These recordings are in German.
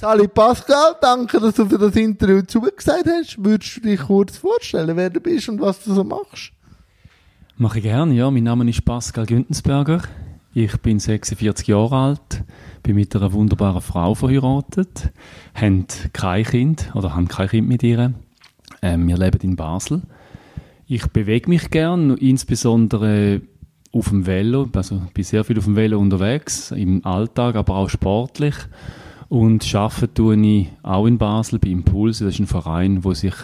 Sali Pascal, danke, dass du für das Interview zugesagt hast. Würdest du dich kurz vorstellen, wer du bist und was du so machst? Mache ich gerne, ja. Mein Name ist Pascal Güntensberger. Ich bin 46 Jahre alt, bin mit einer wunderbaren Frau verheiratet, haben kein Kind oder haben kein Kind mit ihr. Ähm, wir leben in Basel. Ich bewege mich gern, insbesondere auf dem Velo, also bin sehr viel auf dem Velo unterwegs, im Alltag, aber auch sportlich. Und arbeite tue ich auch in Basel bei Impulse. Das ist ein Verein, wo sich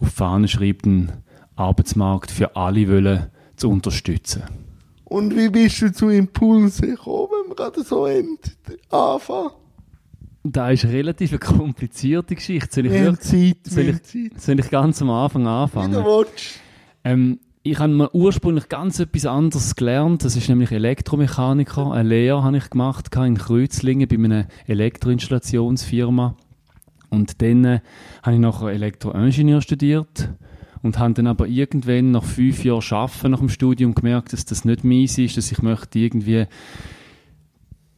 auf die Fahne schreibt, einen Arbeitsmarkt für alle wollen zu unterstützen. Und wie bist du zu Impulse gekommen, wenn wir gerade so anfangen? Das ist eine relativ komplizierte Geschichte. Soll ich, Wir haben Zeit, soll ich, soll ich ganz am Anfang Wie anfangen? du willst. Ähm, ich habe mal ursprünglich ganz etwas anderes gelernt. Das ist nämlich Elektromechaniker. Eine Lehre habe ich gemacht in Kreuzlingen bei einer Elektroinstallationsfirma. Und dann äh, habe ich nachher Elektroingenieur studiert und habe dann aber irgendwann nach fünf Jahren Arbeiten nach dem Studium gemerkt, dass das nicht meins ist, dass ich möchte irgendwie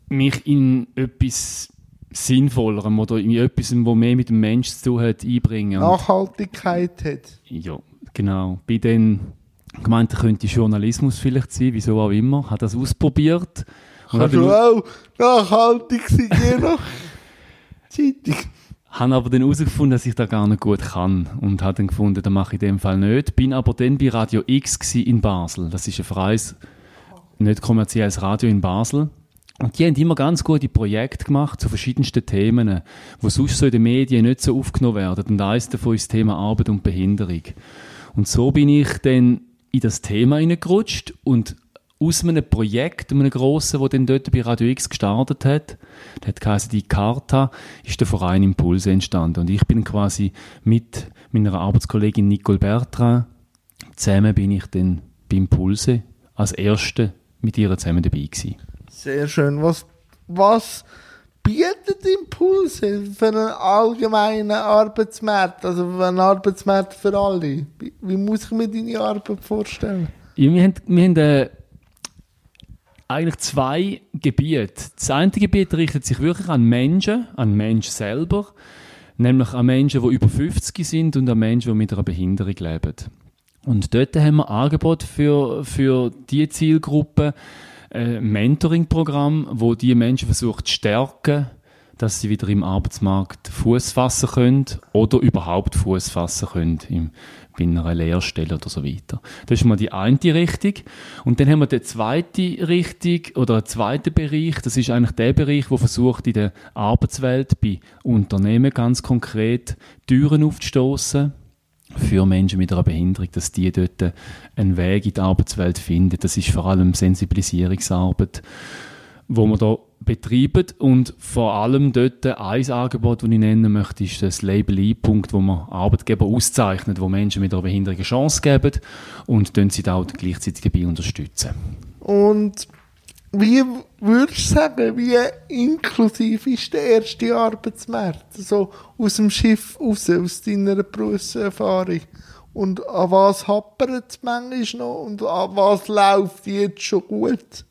mich in etwas Sinnvollerem oder in etwas, wo mehr mit dem Mensch zu tun hat, einbringen. Nachhaltigkeit hat. ja, genau. Bei den gemeint, könnte Journalismus vielleicht sein, wieso auch immer. Hat das ausprobiert. Kannst du auch nachhaltig sein, je nach Zeitung. habe aber dann herausgefunden, dass ich das gar nicht gut kann. Und habe dann gefunden, das mache ich in dem Fall nicht. Bin aber dann bei Radio X in Basel. Das ist ein freies, nicht kommerzielles Radio in Basel. Und die haben immer ganz gute Projekte gemacht zu verschiedensten Themen, wo sonst so in den Medien nicht so aufgenommen werden. Und eines davon ist das Thema Arbeit und Behinderung. Und so bin ich dann in das Thema hineingerutscht und aus einem Projekt, einem grossen, das dann dort bei Radio X gestartet hat, das hat die Carta, ist der Verein Impulse entstanden. Und ich bin quasi mit meiner Arbeitskollegin Nicole Bertrand zusammen bin ich dann bei Impulse als Erste mit ihr zusammen dabei gewesen. Sehr schön. Was, was bietet Impulse für einen allgemeinen Arbeitsmarkt? Also für einen Arbeitsmarkt für alle? Wie, muss ich mir deine Arbeit vorstellen? Ja, wir haben, wir haben äh, eigentlich zwei Gebiete. Das eine Gebiet richtet sich wirklich an Menschen, an Menschen selber, nämlich an Menschen, die über 50 sind und an Menschen, die mit einer Behinderung leben. Und dort haben wir Angebot für, für die Zielgruppe, Mentoring-Programm, wo die Menschen versucht zu stärken, dass sie wieder im Arbeitsmarkt Fuß fassen können oder überhaupt Fuß fassen können im, bei einer Lehrstelle oder so weiter. Das ist mal die eine Richtung. Und dann haben wir die zweite Richtung oder einen zweiten Bereich. Das ist eigentlich der Bereich, wo versucht in der Arbeitswelt bei Unternehmen ganz konkret Türen aufzustoßen für Menschen mit einer Behinderung, dass die dort einen Weg in die Arbeitswelt finden. Das ist vor allem Sensibilisierungsarbeit, wo wir da betreiben und vor allem dort ein Angebot, das ich nennen möchte, ist das Label I-Punkt, wo man Arbeitgeber auszeichnet, wo Menschen mit einer Behinderung eine Chance geben und dann sie da auch gleichzeitig dabei unterstützen. Und wie würdest du sagen, wie inklusiv ist der erste Arbeitsmarkt? So aus dem Schiff raus, aus deiner Berufserfahrung. Und an was happert es manchmal noch und an was läuft jetzt schon gut?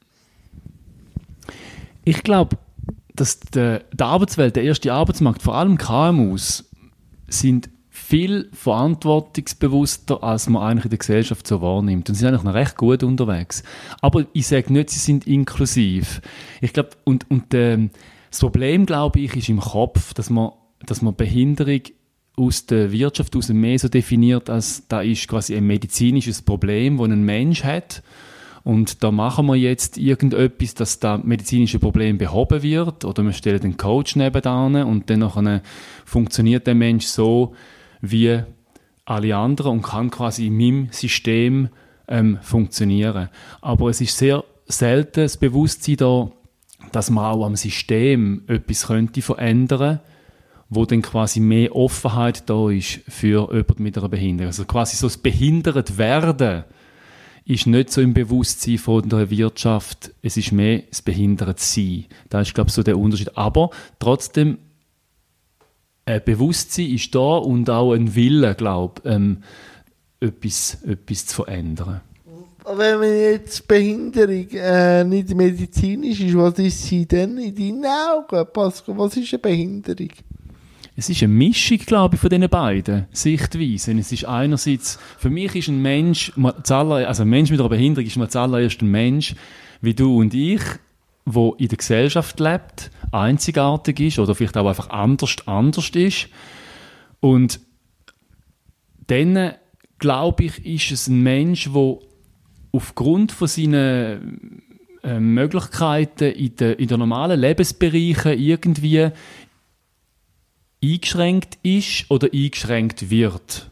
Ich glaube, dass die, die Arbeitswelt, der erste Arbeitsmarkt, vor allem KMUs, sind viel verantwortungsbewusster, als man eigentlich in der Gesellschaft so wahrnimmt. Und sie sind eigentlich noch recht gut unterwegs. Aber ich sage nicht, sie sind inklusiv. Ich glaube, und, und ähm, das Problem, glaube ich, ist im Kopf, dass man, dass man Behinderung aus der Wirtschaft aus mehr so definiert, als da ist quasi ein medizinisches Problem, das ein Mensch hat. Und da machen wir jetzt irgendetwas, dass das medizinische Problem behoben wird. Oder wir stellen den Coach nebenan und dann funktioniert der Mensch so wie alle anderen und kann quasi in meinem System ähm, funktionieren. Aber es ist sehr selten das Bewusstsein da, dass man auch am System etwas könnte verändern wo dann quasi mehr Offenheit da ist für jemanden mit einer Behinderung. Also quasi so das behindert werden ist nicht so im Bewusstsein von der Wirtschaft, es ist mehr das behindert sein. Da ist, glaube ich, so der Unterschied. Aber trotzdem, ein Bewusstsein ist da und auch ein Wille, glaube ich, ähm, etwas, etwas zu verändern. Wenn man jetzt Behinderung äh, nicht medizinisch ist, was ist sie denn in deinen Augen, Pascal? Was ist eine Behinderung? Es ist eine Mischung, glaube ich, von diesen beiden Sichtweisen. Es ist einerseits, für mich ist ein Mensch, also ein Mensch mit einer Behinderung ist mal zuallererst ein Mensch, wie du und ich, wo in der Gesellschaft lebt, einzigartig ist oder vielleicht auch einfach anders, anders ist. Und dann, glaube ich, ist es ein Mensch, der aufgrund von seinen äh, Möglichkeiten in, de, in den normalen Lebensbereichen irgendwie eingeschränkt ist oder eingeschränkt wird.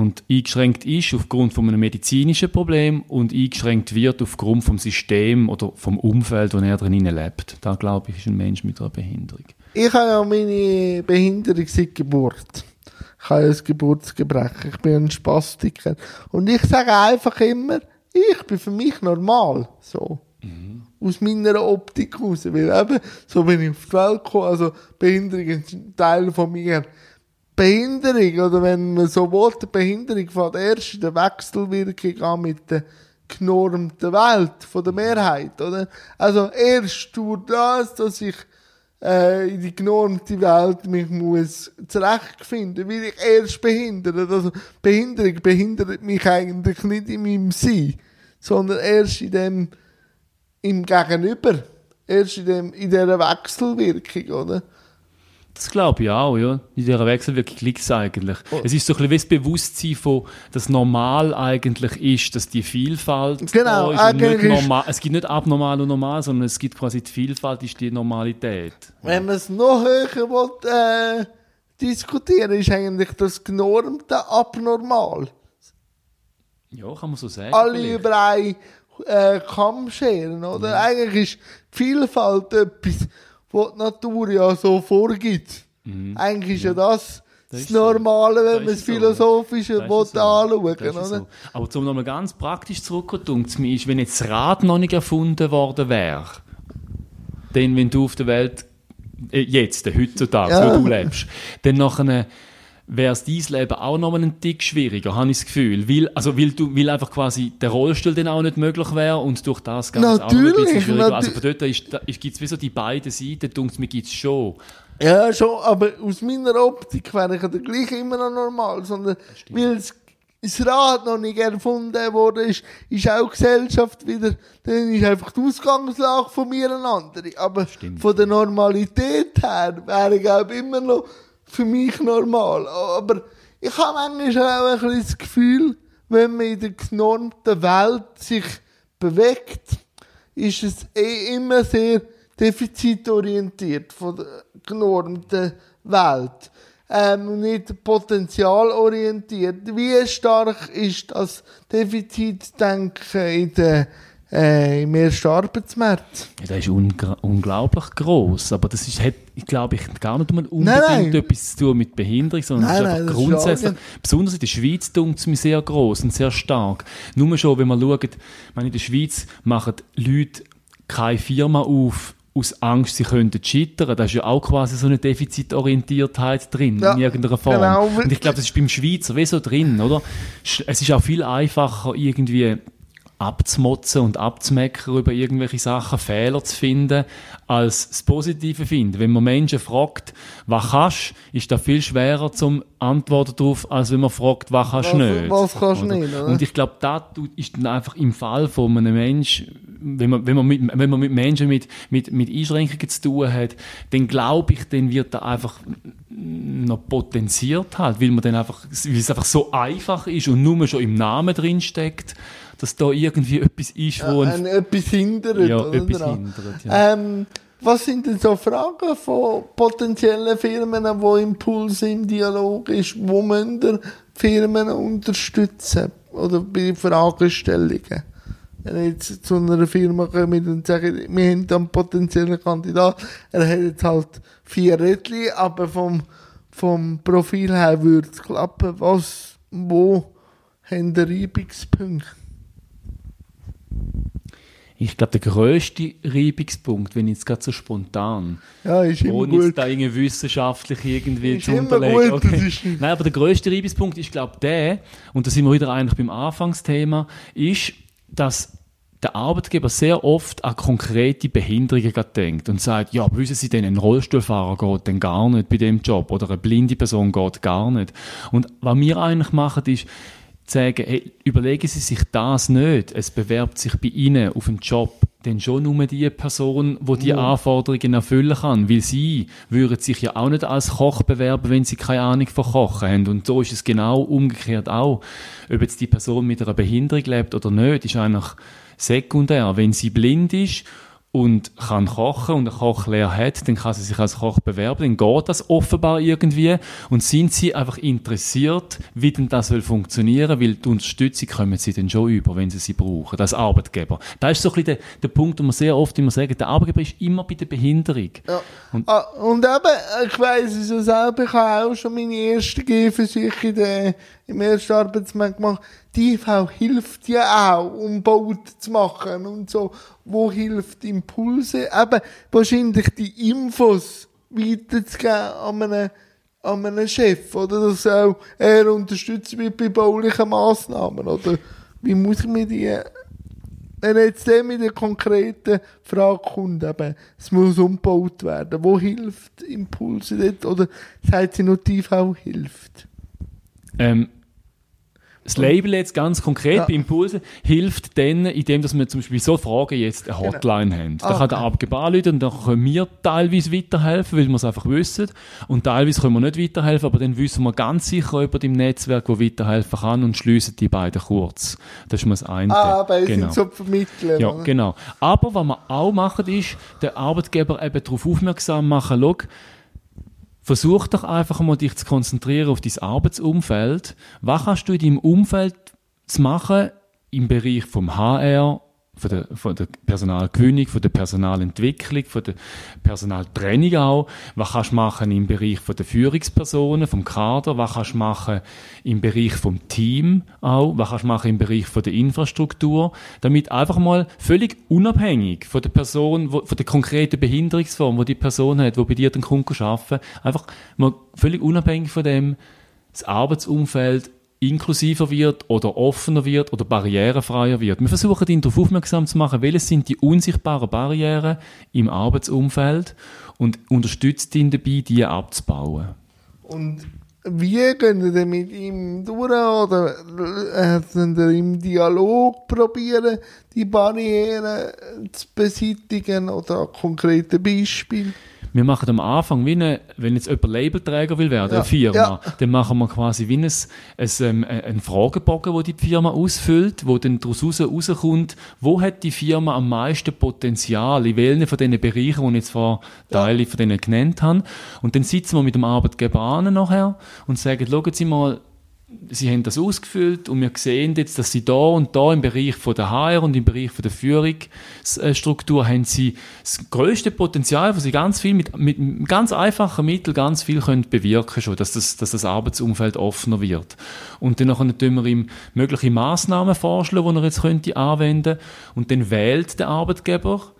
Und eingeschränkt ist aufgrund von einem medizinischen Problem und eingeschränkt wird aufgrund vom System oder vom Umfeld, wo er drin lebt. Da glaube ich, ist ein Mensch mit einer Behinderung. Ich habe ja meine Behinderung seit Geburt. Ich habe ein Geburtsgebrechen. Ich bin ein Spastiker. Und ich sage einfach immer, ich bin für mich normal. So. Mhm. Aus meiner Optik raus. Weil eben, so bin ich auf die Welt gekommen. Also, Behinderung ist ein Teil von mir. Behinderung, oder wenn man so will, Behinderung fängt erst in der Wechselwirkung an mit der genormten Welt von der Mehrheit, oder? Also erst durch das, dass ich äh, in die genormte Welt mich muss zurechtfinden, weil ich erst behindert. Also Behinderung behindert mich eigentlich nicht in meinem Sein, sondern erst in dem, im Gegenüber. Erst in dem, in dieser Wechselwirkung, oder? Das glaube ich auch, ja. In dieser Wechselwirkung liegt es eigentlich. Oh. Es ist so ein bisschen das Bewusstsein von, dass normal eigentlich ist, dass die Vielfalt genau, da ist. Normal, es gibt nicht abnormal und normal, sondern es gibt quasi die Vielfalt, ist die Normalität. Wenn man es noch höher will, äh, diskutieren, ist eigentlich das Genormte abnormal. Ja, kann man so sagen. Alle vielleicht. über einen äh, Kamm scheren, oder? Ja. Eigentlich ist Vielfalt etwas was die Natur ja so vorgibt. Mhm. Eigentlich ist ja, ja das das, das Normale, wenn man es philosophisch so. anschauen will. So. Aber um nochmal ganz praktisch zurückzukommen, ist, wenn jetzt das Rad noch nicht erfunden worden wäre, dann, wenn du auf der Welt, äh, jetzt, heutzutage, ja. wo du lebst, dann nachher wäre es dein Leben auch noch einen Tick schwieriger, habe ich das Gefühl. Weil, also, weil, du, weil einfach quasi der Rollstuhl dann auch nicht möglich wäre und durch das Ganze auch noch ein bisschen schwieriger. Also von dort ist, ist, gibt es wie so die beiden Seiten, denkt mir gibt es schon. Ja, schon, aber aus meiner Optik wäre ich ja gleich immer noch normal, sondern weil es das Rad noch nicht erfunden wurde, ist, ist auch Gesellschaft wieder, dann ist einfach die Ausgangslage von mir eine andere. Aber Stimmt. von der Normalität her wäre ich auch immer noch für mich normal. Aber ich habe manchmal auch ein bisschen das Gefühl, wenn man in der genormten Welt sich bewegt, ist es eh immer sehr defizitorientiert von der genormten Welt. Ähm, nicht potenzialorientiert. Wie stark ist das Defizitdenken in der äh, im ersten Arbeitsmarkt. Ja, das ist unglaublich groß, aber das ist, hat, glaube ich, gar nicht unbedingt nein, nein. etwas zu tun mit Behinderung, sondern nein, es ist einfach grundsätzlich, besonders in der Schweiz tut es mir sehr groß und sehr stark. Nur schon, wenn man schaut, meine, in der Schweiz machen Leute keine Firma auf, aus Angst, sie könnten scheitern. Da ist ja auch quasi so eine Defizitorientiertheit drin, ja, in irgendeiner Form. Genau. Und ich glaube, das ist beim Schweizer wie so drin, oder? Es ist auch viel einfacher, irgendwie abzumotzen und abzumeckern über irgendwelche Sachen, Fehler zu finden, als das Positive finden. Wenn man Menschen fragt, was kannst, ist das viel schwerer zum Antworten darauf, als wenn man fragt, was kannst du nicht. Was kannst du nicht, oder? Und ich glaube, das ist dann einfach im Fall von einem Menschen, wenn man, wenn man, mit, wenn man mit Menschen mit, mit, mit Einschränkungen zu tun hat, dann glaube ich, dann wird da einfach noch potenziert halt, weil man dann einfach, weil es einfach so einfach ist und nur schon im Namen drin steckt, dass da irgendwie etwas ist, wo... Ja, ein, etwas hindert. Ja, etwas hindert, ja. Ähm, was sind denn so Fragen von potenziellen Firmen, die Impuls im Dialog ist, wo müssen Firmen unterstützen? Oder bei Fragestellungen? Wenn ich jetzt zu einer Firma komme und sage, wir haben einen potenziellen Kandidat, er hat jetzt halt vier Rädchen, aber vom, vom Profil her würde es klappen. Was, wo haben die Reibungspunkte? Ich glaube, der grösste Reibungspunkt, wenn ich jetzt gerade so spontan, ja, ist ohne jetzt da irgendwie wissenschaftlich irgendwie ist zu unterlegen. Gut, okay. Nein, aber der grösste Reibungspunkt ist, glaube ich, der, und da sind wir wieder eigentlich beim Anfangsthema, ist, dass der Arbeitgeber sehr oft an konkrete Behinderungen denkt und sagt, ja, wissen Sie denn, ein Rollstuhlfahrer geht denn gar nicht bei dem Job oder eine blinde Person geht gar nicht. Und was wir eigentlich machen, ist, zu sagen, hey, überlegen Sie sich das nicht. Es bewerbt sich bei Ihnen auf einen Job dann schon nur die Person, die die Ja. Anforderungen erfüllen kann. Weil sie würden sich ja auch nicht als Koch bewerben, wenn sie keine Ahnung von Kochen haben. Und so ist es genau umgekehrt auch. Ob jetzt die Person mit einer Behinderung lebt oder nicht, ist eigentlich sekundär. Wenn sie blind ist und kann kochen und eine Kochlehre hat, dann kann sie sich als Koch bewerben, dann geht das offenbar irgendwie und sind sie einfach interessiert, wie denn das soll funktionieren, weil die Unterstützung kommen sie dann schon über, wenn sie sie brauchen, als Arbeitgeber. Da ist so ein bisschen der, der Punkt, wo wir sehr oft immer sagen, der Arbeitgeber ist immer bei der Behinderung. Ja. Und- ah, und eben, ich weiss es ja selber, ich habe auch schon meine erste der, im ersten Arbeitsmarkt gemacht. Die IV hilft ja auch, um Bauten zu machen und so. Wo hilft Impulse? Eben, wahrscheinlich die Infos weiterzugeben an einen, an einen Chef, oder? Dass auch er unterstützt wird bei baulichen Massnahmen, oder? Wie muss ich mir die wenn jetzt der mit der konkreten Frage kommt, eben, es muss umgebaut werden, wo hilft Impulse dort? Oder sagt sie nur, die IV hilft? Ähm, das Label jetzt ganz konkret Ja. bei Impulse hilft dann, indem dass wir zum Beispiel so Fragen jetzt eine Hotline haben. Da Ah, kann der okay. Anrufen und dann können wir teilweise weiterhelfen, weil wir es einfach wissen. Und teilweise können wir nicht weiterhelfen, aber dann wissen wir ganz sicher jemand im Netzwerk, der weiterhelfen kann und schliessen die beiden kurz. Das ist mal das eine. Ah, es Genau. sind so die Vermittler. Ja, genau. Aber was wir auch machen, ist, den Arbeitgeber eben darauf aufmerksam machen, schau, versuch doch einfach mal dich zu konzentrieren auf dein Arbeitsumfeld. Was kannst du in deinem Umfeld machen im Bereich vom HR, von der, von der Personalgewinnung, von der Personalentwicklung, von der Personaltraining auch. Was kannst du machen im Bereich von der Führungspersonen, vom Kader? Was kannst du machen im Bereich vom Team auch? Was kannst du machen im Bereich von der Infrastruktur? Damit einfach mal völlig unabhängig von der Person, wo, von der konkreten Behinderungsform, die die Person hat, die bei dir den Kunden arbeiten, einfach mal völlig unabhängig von dem das Arbeitsumfeld inklusiver wird oder offener wird oder barrierefreier wird. Wir versuchen ihn darauf aufmerksam zu machen, welche sind die unsichtbaren Barrieren im Arbeitsumfeld und unterstützt ihn dabei, die abzubauen. Und wie gehen ihr denn mit ihm durch? Oder sind ihr im Dialog probieren, die Barrieren zu beseitigen? Oder an konkreten Beispielen? Wir machen am Anfang, wie eine, wenn jetzt jemand Labelträger will werden, Ja, eine Firma, ja. dann machen wir quasi wie ein, ein, ähm, einen Fragebogen, wo die Firma ausfüllt, wo dann daraus raus- rauskommt, wo hat die Firma am meisten Potenzial, in welchen von diesen Bereichen, die ich jetzt vor Teile von denen genannt habe. Und dann sitzen wir mit dem Arbeitgeber an nachher und sagen, schauen Sie mal, Sie haben das ausgefüllt und wir sehen jetzt, dass Sie da und da im Bereich von der HR und im Bereich von der Führungsstruktur haben Sie das größte Potenzial, wo Sie ganz viel mit, mit ganz einfachen Mitteln ganz viel können bewirken schon, dass das, dass das Arbeitsumfeld offener wird. Und dann tun wir ihm mögliche Maßnahmen vorschlagen, die er jetzt könnte anwenden und dann wählt der Arbeitgeber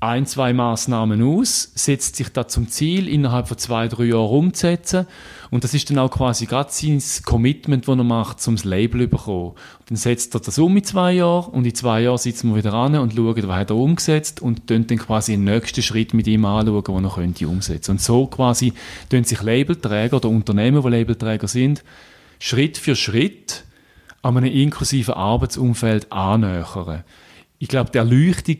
ein, zwei Maßnahmen aus, setzt sich da zum Ziel, innerhalb von zwei, drei Jahren umzusetzen. Und das ist dann auch quasi gerade sein Commitment, das er macht, um das Label zu bekommen. Dann setzt er das um in zwei Jahren und in zwei Jahren sitzen wir wieder an und schauen, was hat er umgesetzt und tun dann quasi den nächsten Schritt mit ihm anschauen, den er könnte umsetzen. Und so quasi tun sich Labelträger oder Unternehmen, die Labelträger sind, Schritt für Schritt an einem inklusiven Arbeitsumfeld annähern. Ich glaube, die Erleuchtung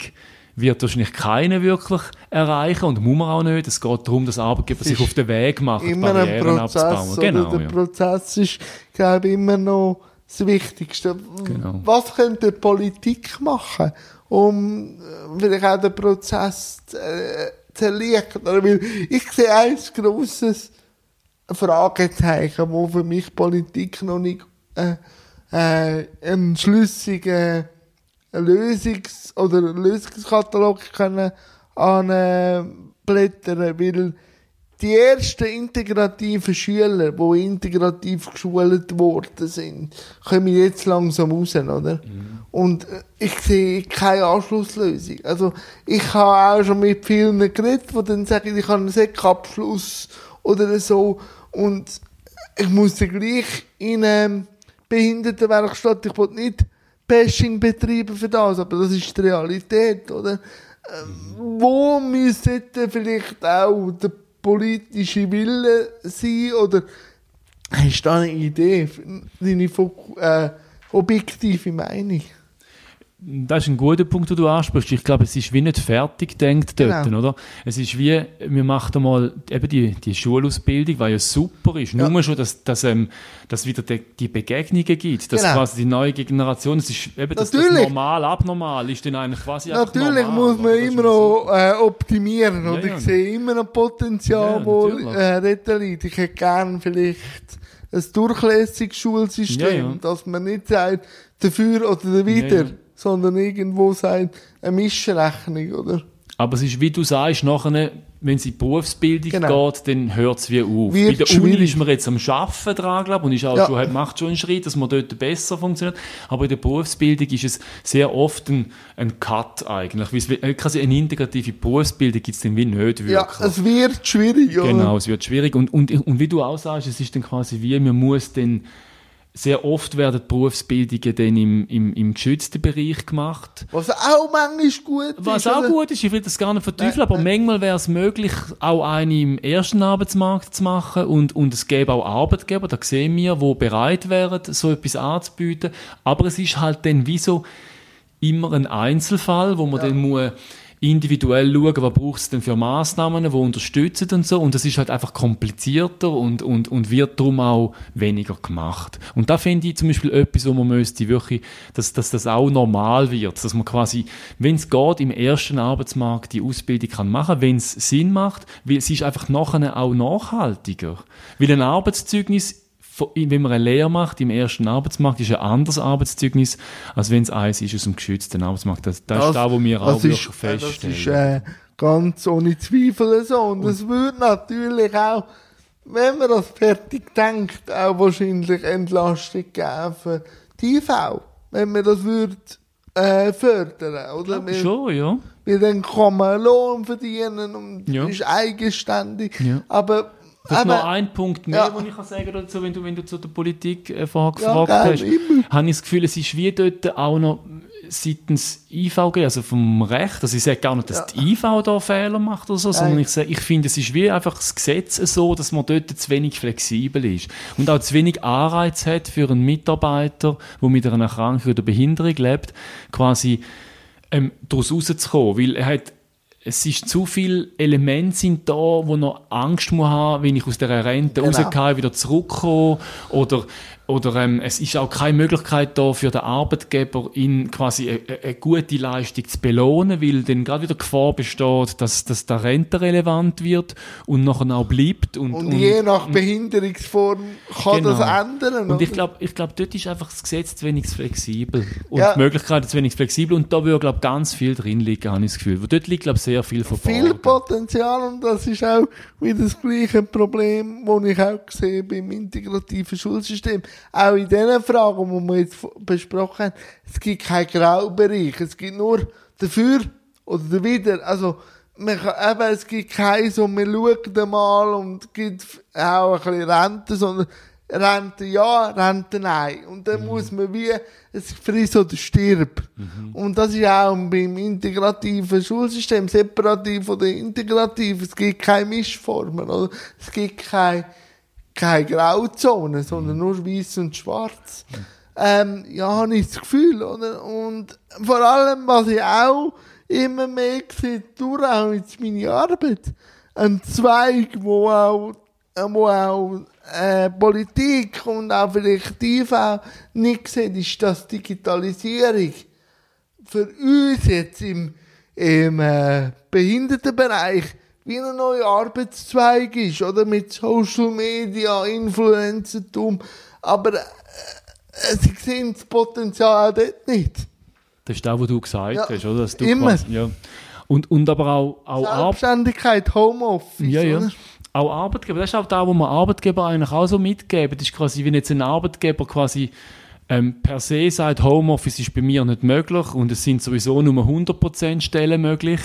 wird wahrscheinlich keiner wirklich erreichen und muss man auch nicht. Es geht darum, dass Arbeitgeber sich auf den Weg machen, immer ein Barrieren Prozess. abzubauen. Genau, Der ja. Prozess ist, glaube ich, immer noch das Wichtigste. Genau. Was könnte die Politik machen, um äh, vielleicht auch den Prozess zu, äh, zu erleichtern? Weil ich sehe ein grosses Fragezeichen, wo für mich Politik noch nicht äh, äh, einen schlüssigen Lösungs- oder Lösungskatalog können anblättern, weil die ersten integrativen Schüler, die integrativ geschult worden sind, kommen jetzt langsam raus, oder? Und äh, ich sehe keine Anschlusslösung. Also, ich habe auch schon mit vielen geredet, die dann sagen, ich habe einen Sekabschluss oder so. Und ich muss dann gleich in eine Behindertenwerkstatt, ich will nicht Bashing betreiben für das, aber das ist die Realität, oder? Ähm, wo müsste vielleicht auch der politische Wille sein, oder hast du da eine Idee, deine äh, objektive Meinung? Das ist ein guter Punkt, den du ansprichst. Ich glaube, es ist wie nicht fertig gedacht dort, Genau. oder? Es ist wie, wir machen einmal eben die, die Schulausbildung, weil ja super ist. Ja. Nur schon, dass, dass, ähm, dass wieder die, die Begegnungen gibt, dass Genau. quasi die neue Generation, es ist eben, das Natürlich. normal, abnormal ist dann eigentlich quasi Natürlich normal, muss man oder? Das immer noch äh, optimieren Ja, und ja. ich sehe immer noch Potenzial, Ja, wo äh, dort liegt. Ich hätte gerne vielleicht ein durchlässiges Schulsystem, dass man nicht sagt, dafür oder wieder. Sondern irgendwo sagt, eine Mischrechnung, oder? Aber es ist, wie du sagst, nachher, wenn es in die Berufsbildung Genau. geht, dann hört es wie auf. Wird Bei der Uni schwierig. ist man jetzt am Arbeiten dran, glaube ich, und ist auch Ja. schon, macht schon einen Schritt, dass man dort besser funktioniert. Aber in der Berufsbildung ist es sehr oft ein, ein Cut eigentlich. Weil es wie- äh, quasi eine integrative Berufsbildung gibt es dann wie nicht wirklich. Ja, es wird schwierig, oder? Genau, es wird schwierig. Und, und, und wie du auch sagst, es ist dann quasi wie, man muss dann, sehr oft werden Berufsbildungen dann im, im, im geschützten Bereich gemacht. Was auch manchmal gut Was ist. auch oder? gut ist, ich will das gar nicht verteufeln, aber manchmal wäre es möglich, auch eine im ersten Arbeitsmarkt zu machen und, und es gäbe auch Arbeitgeber, da sehen wir, die bereit wären, so etwas anzubieten. Aber es ist halt dann wie so immer ein Einzelfall, wo man dann muss individuell schauen, was braucht es denn für Massnahmen, die unterstützen und so. Und das ist halt einfach komplizierter und, und, und wird darum auch weniger gemacht. Und da finde ich zum Beispiel etwas, wo man müsste wirklich, dass, dass das auch normal wird, dass man quasi, wenn es geht, im ersten Arbeitsmarkt die Ausbildung kann machen, wenn es Sinn macht, weil es ist einfach nachher auch nachhaltiger. Weil ein Arbeitszeugnis wenn man eine Lehre macht im ersten Arbeitsmarkt, ist ein anderes Arbeitszeugnis, als wenn es eins ist aus dem geschützten Arbeitsmarkt. Das, das, ist da, wo wir auch das ist, äh, Das feststellen. ist äh, ganz ohne Zweifel so. Und es würde natürlich auch, wenn man das fertig denkt, auch wahrscheinlich Entlastung geben für die IV. Wenn man das würde äh, fördern, oder? Weil, Schon, ja. weil dann kann man Lohn verdienen und Ja. ist eigenständig. Ja. Aber, Vielleicht noch ein Punkt mehr, Ja. den ich kann sagen dazu, wenn du, wenn du zu der Politik äh, vorher Ja, gefragt gerne, hast, immer. habe ich das Gefühl, es ist wie dort auch noch seitens IVG, also vom Recht, also ich sage gar nicht, dass die IV da Fehler macht oder so, sondern Nein. ich sage, ich finde, es ist wie einfach das Gesetz so, dass man dort zu wenig flexibel ist und auch zu wenig Anreiz hat für einen Mitarbeiter, der mit einer Erkrankung oder Behinderung lebt, quasi ähm, daraus rauszukommen, weil er hat es ist zu viele Elemente sind da, wo noch Angst muss haben, wenn ich aus der Rente Genau. rauskomme, wieder zurückkomme oder oder ähm, es ist auch keine Möglichkeit da für den Arbeitgeber, ihn quasi eine, eine gute Leistung zu belohnen, weil dann gerade wieder Gefahr besteht, dass, dass der Rente relevant wird und nachher auch bleibt. Und, und, je nach Behinderungsform kann Genau. das ändern. und ich oder? glaube, ich glaub, dort ist einfach das Gesetz zu wenig flexibel. Und Ja. die Möglichkeiten zu wenig flexibel. Und da würde, glaube ich, ganz viel drin liegen, habe ich das Gefühl. Weil dort liegt, glaube ich, sehr viel verborgen. viel Potenzial und das ist auch wieder das gleiche Problem, das ich auch sehe beim integrativen Schulsystem. Auch in den Fragen, die wir jetzt besprochen haben, es gibt keinen Graubereich, es gibt nur dafür oder dawider. Also, man kann, eben, es gibt keinen so, man schaut einmal und es gibt auch ein bisschen Rente, sondern Rente ja, Rente nein. Und dann muss man wie, es frisst oder stirbt. Und das ist auch beim integrativen Schulsystem, separativ oder integrativ. Es gibt keine Mischformen, oder? Es gibt keine, keine Grauzone, sondern nur weiß und schwarz. Ähm, ja, habe ich das Gefühl, oder? Und vor allem, was ich auch immer mehr sehe, durch auch jetzt meine Arbeit, ein Zweig, wo auch, wo auch äh, Politik und auch vielleicht IV nicht sieht, ist das Digitalisierung für uns jetzt im, im äh, Behindertenbereich wie ein neuer Arbeitszweig ist, oder? Mit Social Media, Influencertum. Aber äh, sie sehen das Potenzial auch dort nicht. Das ist das, was du gesagt Ja, hast, oder? Dass du immer. quasi- ja. und, und aber auch, auch Selbstständigkeit, Homeoffice. Ja, ja. Oder? Auch Arbeitgeber, das ist auch da, wo man Arbeitgeber eigentlich auch so mitgeben. Das ist quasi, wenn jetzt ein Arbeitgeber quasi ähm, per se sagt, Homeoffice ist bei mir nicht möglich und es sind sowieso nur 100% Stellen möglich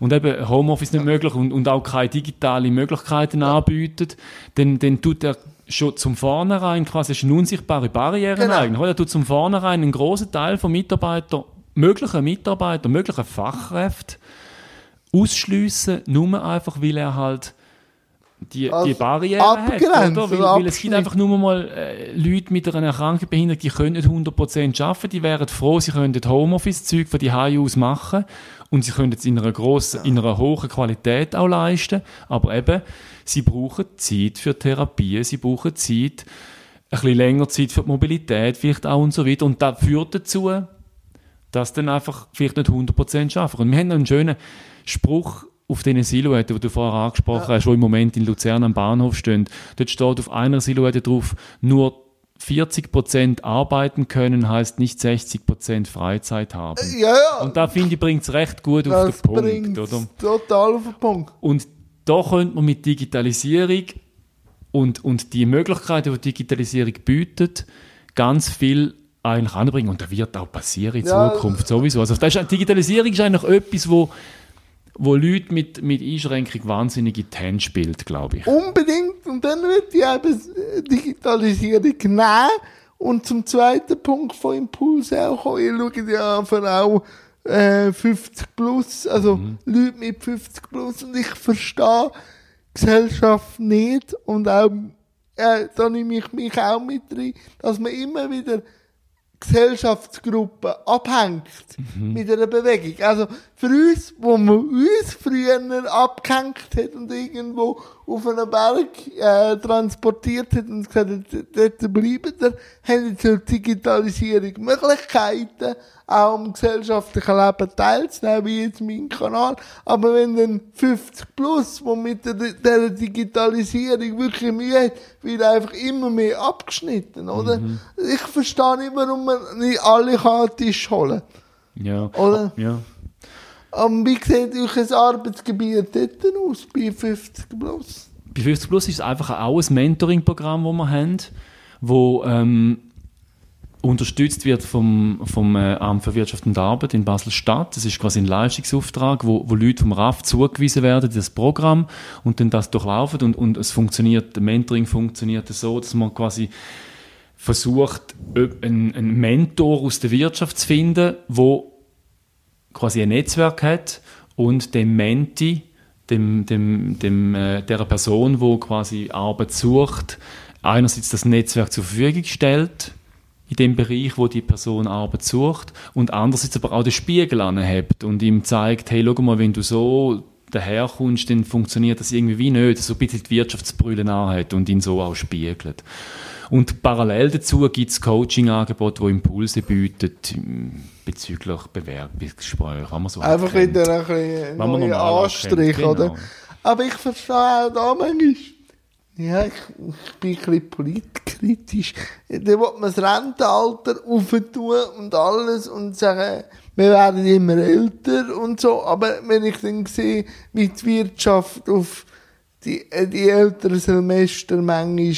und eben Homeoffice nicht möglich und, und auch keine digitalen Möglichkeiten anbietet, dann, dann tut er schon zum Vornherein quasi ist eine unsichtbare Barriere Genau. eigentlich. Oder? Du zum Vornherein einen großen Teil von Mitarbeitern, möglichen Mitarbeiter, möglichen Fachkräften ausschliessen, nur einfach, weil er halt die, Also die Barriere hat. Oder? Weil, weil es gibt einfach nur mal äh, Leute mit einer Erkrankung, Behinderung, die können nicht 100% arbeiten, die wären froh, sie könnten Homeoffice-Zeug von die Hause aus machen und sie können es in einer grossen, in einer hohen Qualität auch leisten, aber eben, sie brauchen Zeit für Therapie, sie brauchen Zeit, ein bisschen länger Zeit für die Mobilität vielleicht auch und so weiter und das führt dazu, dass dann einfach vielleicht nicht 100% schaffen. Und wir haben noch einen schönen Spruch auf diesen Silhouetten, die du vorher angesprochen hast, die im Moment in Luzern am Bahnhof stehen. Dort steht auf einer Silhouette drauf, nur 40% arbeiten können, heißt nicht 60% Freizeit haben. Ja, ja. Und da finde ich, bringt es recht gut auf das den Punkt. Oder? total auf den Punkt. Und da könnte man mit Digitalisierung und, und die Möglichkeiten, die Digitalisierung bietet, ganz viel eigentlich anbringen. Und das wird auch passieren in Ja. Zukunft sowieso. Also das ist, Digitalisierung ist eigentlich etwas, wo, wo Leute mit, mit Einschränkung wahnsinnig in die Hände spielt, glaube ich. Unbedingt. Und dann wird die eben äh, Digitalisierung nehmen. Und zum zweiten Punkt von Impuls auch kommen. Ich schaue ja für auch äh, 50 plus, also Leute mit 50 plus. Und ich verstehe Gesellschaft nicht. Und auch, äh, da nehme ich mich auch mit rein, dass man immer wieder Gesellschaftsgruppen abhängt mit einer Bewegung. Also für uns, wo man uns früher abgehängt hat und irgendwo auf einen Berg äh, transportiert hat und gesagt hat, dort bleiben wir, haben jetzt durch Digitalisierung Möglichkeiten, auch am gesellschaftlichen Leben teilzunehmen, wie jetzt mein Kanal. Aber wenn dann 50 plus, wo mit der, der Digitalisierung wirklich Mühe hat, wird einfach immer mehr abgeschnitten, oder? Ich verstehe nicht, warum man nicht alle kann an den Tisch holen Ja. Oder? Ja. Aber wie sieht euer Arbeitsgebiet dort aus, bei 50 plus? Bei 50 Plus ist es einfach auch ein Mentoring-Programm, das wir haben, wo ähm, unterstützt wird vom, vom äh, Amt für Wirtschaft und Arbeit in Basel-Stadt. Das ist quasi ein Leistungsauftrag, wo, wo Leute vom RAF zugewiesen werden, das Programm, und dann das durchlaufen. Und, und es funktioniert, das Mentoring funktioniert so, dass man quasi versucht, einen, einen Mentor aus der Wirtschaft zu finden, wo quasi ein Netzwerk hat und dem Menti, dem, dem, dem, äh, der Person, wo quasi Arbeit sucht, einerseits das Netzwerk zur Verfügung stellt, in dem Bereich, wo die Person Arbeit sucht, und andererseits aber auch den Spiegel anhebt und ihm zeigt, hey, schau mal, wenn du so daherkommst, dann funktioniert das irgendwie wie nicht, so ein bisschen die Wirtschaftsbrille anhat und ihn so auch spiegelt. Und parallel dazu gibt es Coaching-Angebote, die Impulse bieten ähm, bezüglich Bewerbungsgespräche. Haben wir so Einfach wieder ein bisschen Wenn man Anstrich, erkennt, oder? genau. Aber ich verstehe auch da manchmal, ja, ich, ich bin ein bisschen politkritisch. Da will man das Rentenalter aufentun und alles und sagen, wir werden immer älter und so. Aber wenn ich dann sehe, wie die Wirtschaft auf die, die älteren Semester manchmal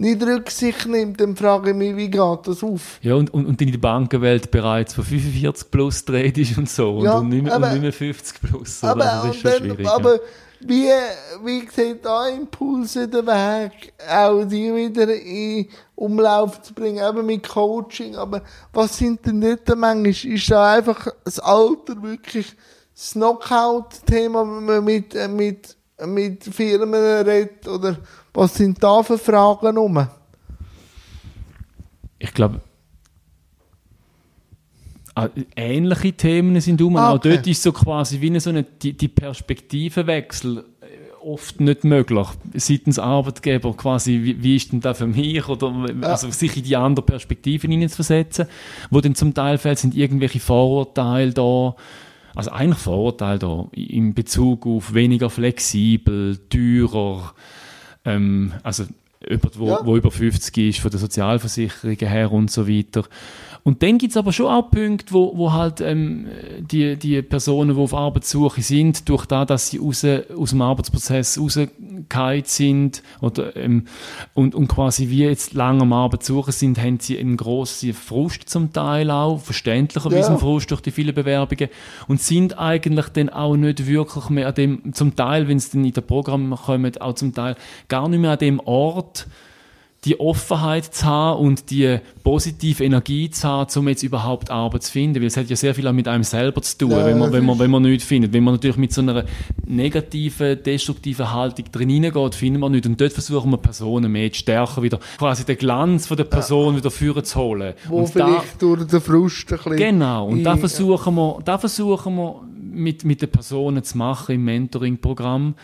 nicht Rücksicht nimmt, dann frage ich mich, wie geht das auf? Ja, und, und, und in der Bankenwelt bereits von 45 plus dreht ist und so. Und, Ja, und, nicht mehr, und aber- nicht mehr 50 plus. Oder? Aber, das ist und schon dann, schwierig. ja. aber wie, wie sieht da Impulse den Weg, auch die wieder in Umlauf zu bringen, eben mit Coaching, aber was sind denn dort manchmal, ist da einfach das Alter wirklich das Knockout-Thema, wenn man mit, äh, mit, mit Firmen redet, oder was sind da für Fragen rum? ich glaube, ah, ähnliche Themen sind um. Ah, Auch okay. dort ist so quasi wie eine, so eine, die, die Perspektivenwechsel äh, oft nicht möglich. Seitens Arbeitgeber quasi, wie, wie ist denn das für mich? Oder, also sich in die andere Perspektive hineinzuversetzen, wo dann zum Teil fällt, sind irgendwelche Vorurteile da, also eigentlich Vorurteile da, in Bezug auf weniger flexibel, teurer, ähm, also jemand, wo, Ja. wo über 50 ist, von der Sozialversicherung her und so weiter. Und dann gibt es aber schon auch Punkte, wo, wo halt ähm, die, die Personen, die auf Arbeitssuche sind, durch das, dass sie raus, aus dem Arbeitsprozess rausgefallen sind oder, ähm, und, und quasi wie jetzt lange am Arbeitssuche sind, haben sie einen grossen Frust zum Teil auch, verständlicherweise Ja. Frust durch die vielen Bewerbungen und sind eigentlich dann auch nicht wirklich mehr an dem, zum Teil, wenn sie dann in das Programm kommen, auch zum Teil gar nicht mehr an dem Ort, die Offenheit zu haben und die positive Energie zu haben, um jetzt überhaupt Arbeit zu finden. Weil es hat ja sehr viel auch mit einem selber zu tun, Ja, wenn, man, wenn, man, wenn man nichts findet. Wenn man natürlich mit so einer negativen, destruktiven Haltung drin hineingeht, finden wir nichts. Und dort versuchen wir Personen mehr zu stärken, wieder quasi den Glanz von der Person wieder führen zu holen. Wo und da, vielleicht durch den Frust ein bisschen... Genau, und da versuchen wir, da versuchen wir mit, mit den Personen zu machen im Mentoring-Programm.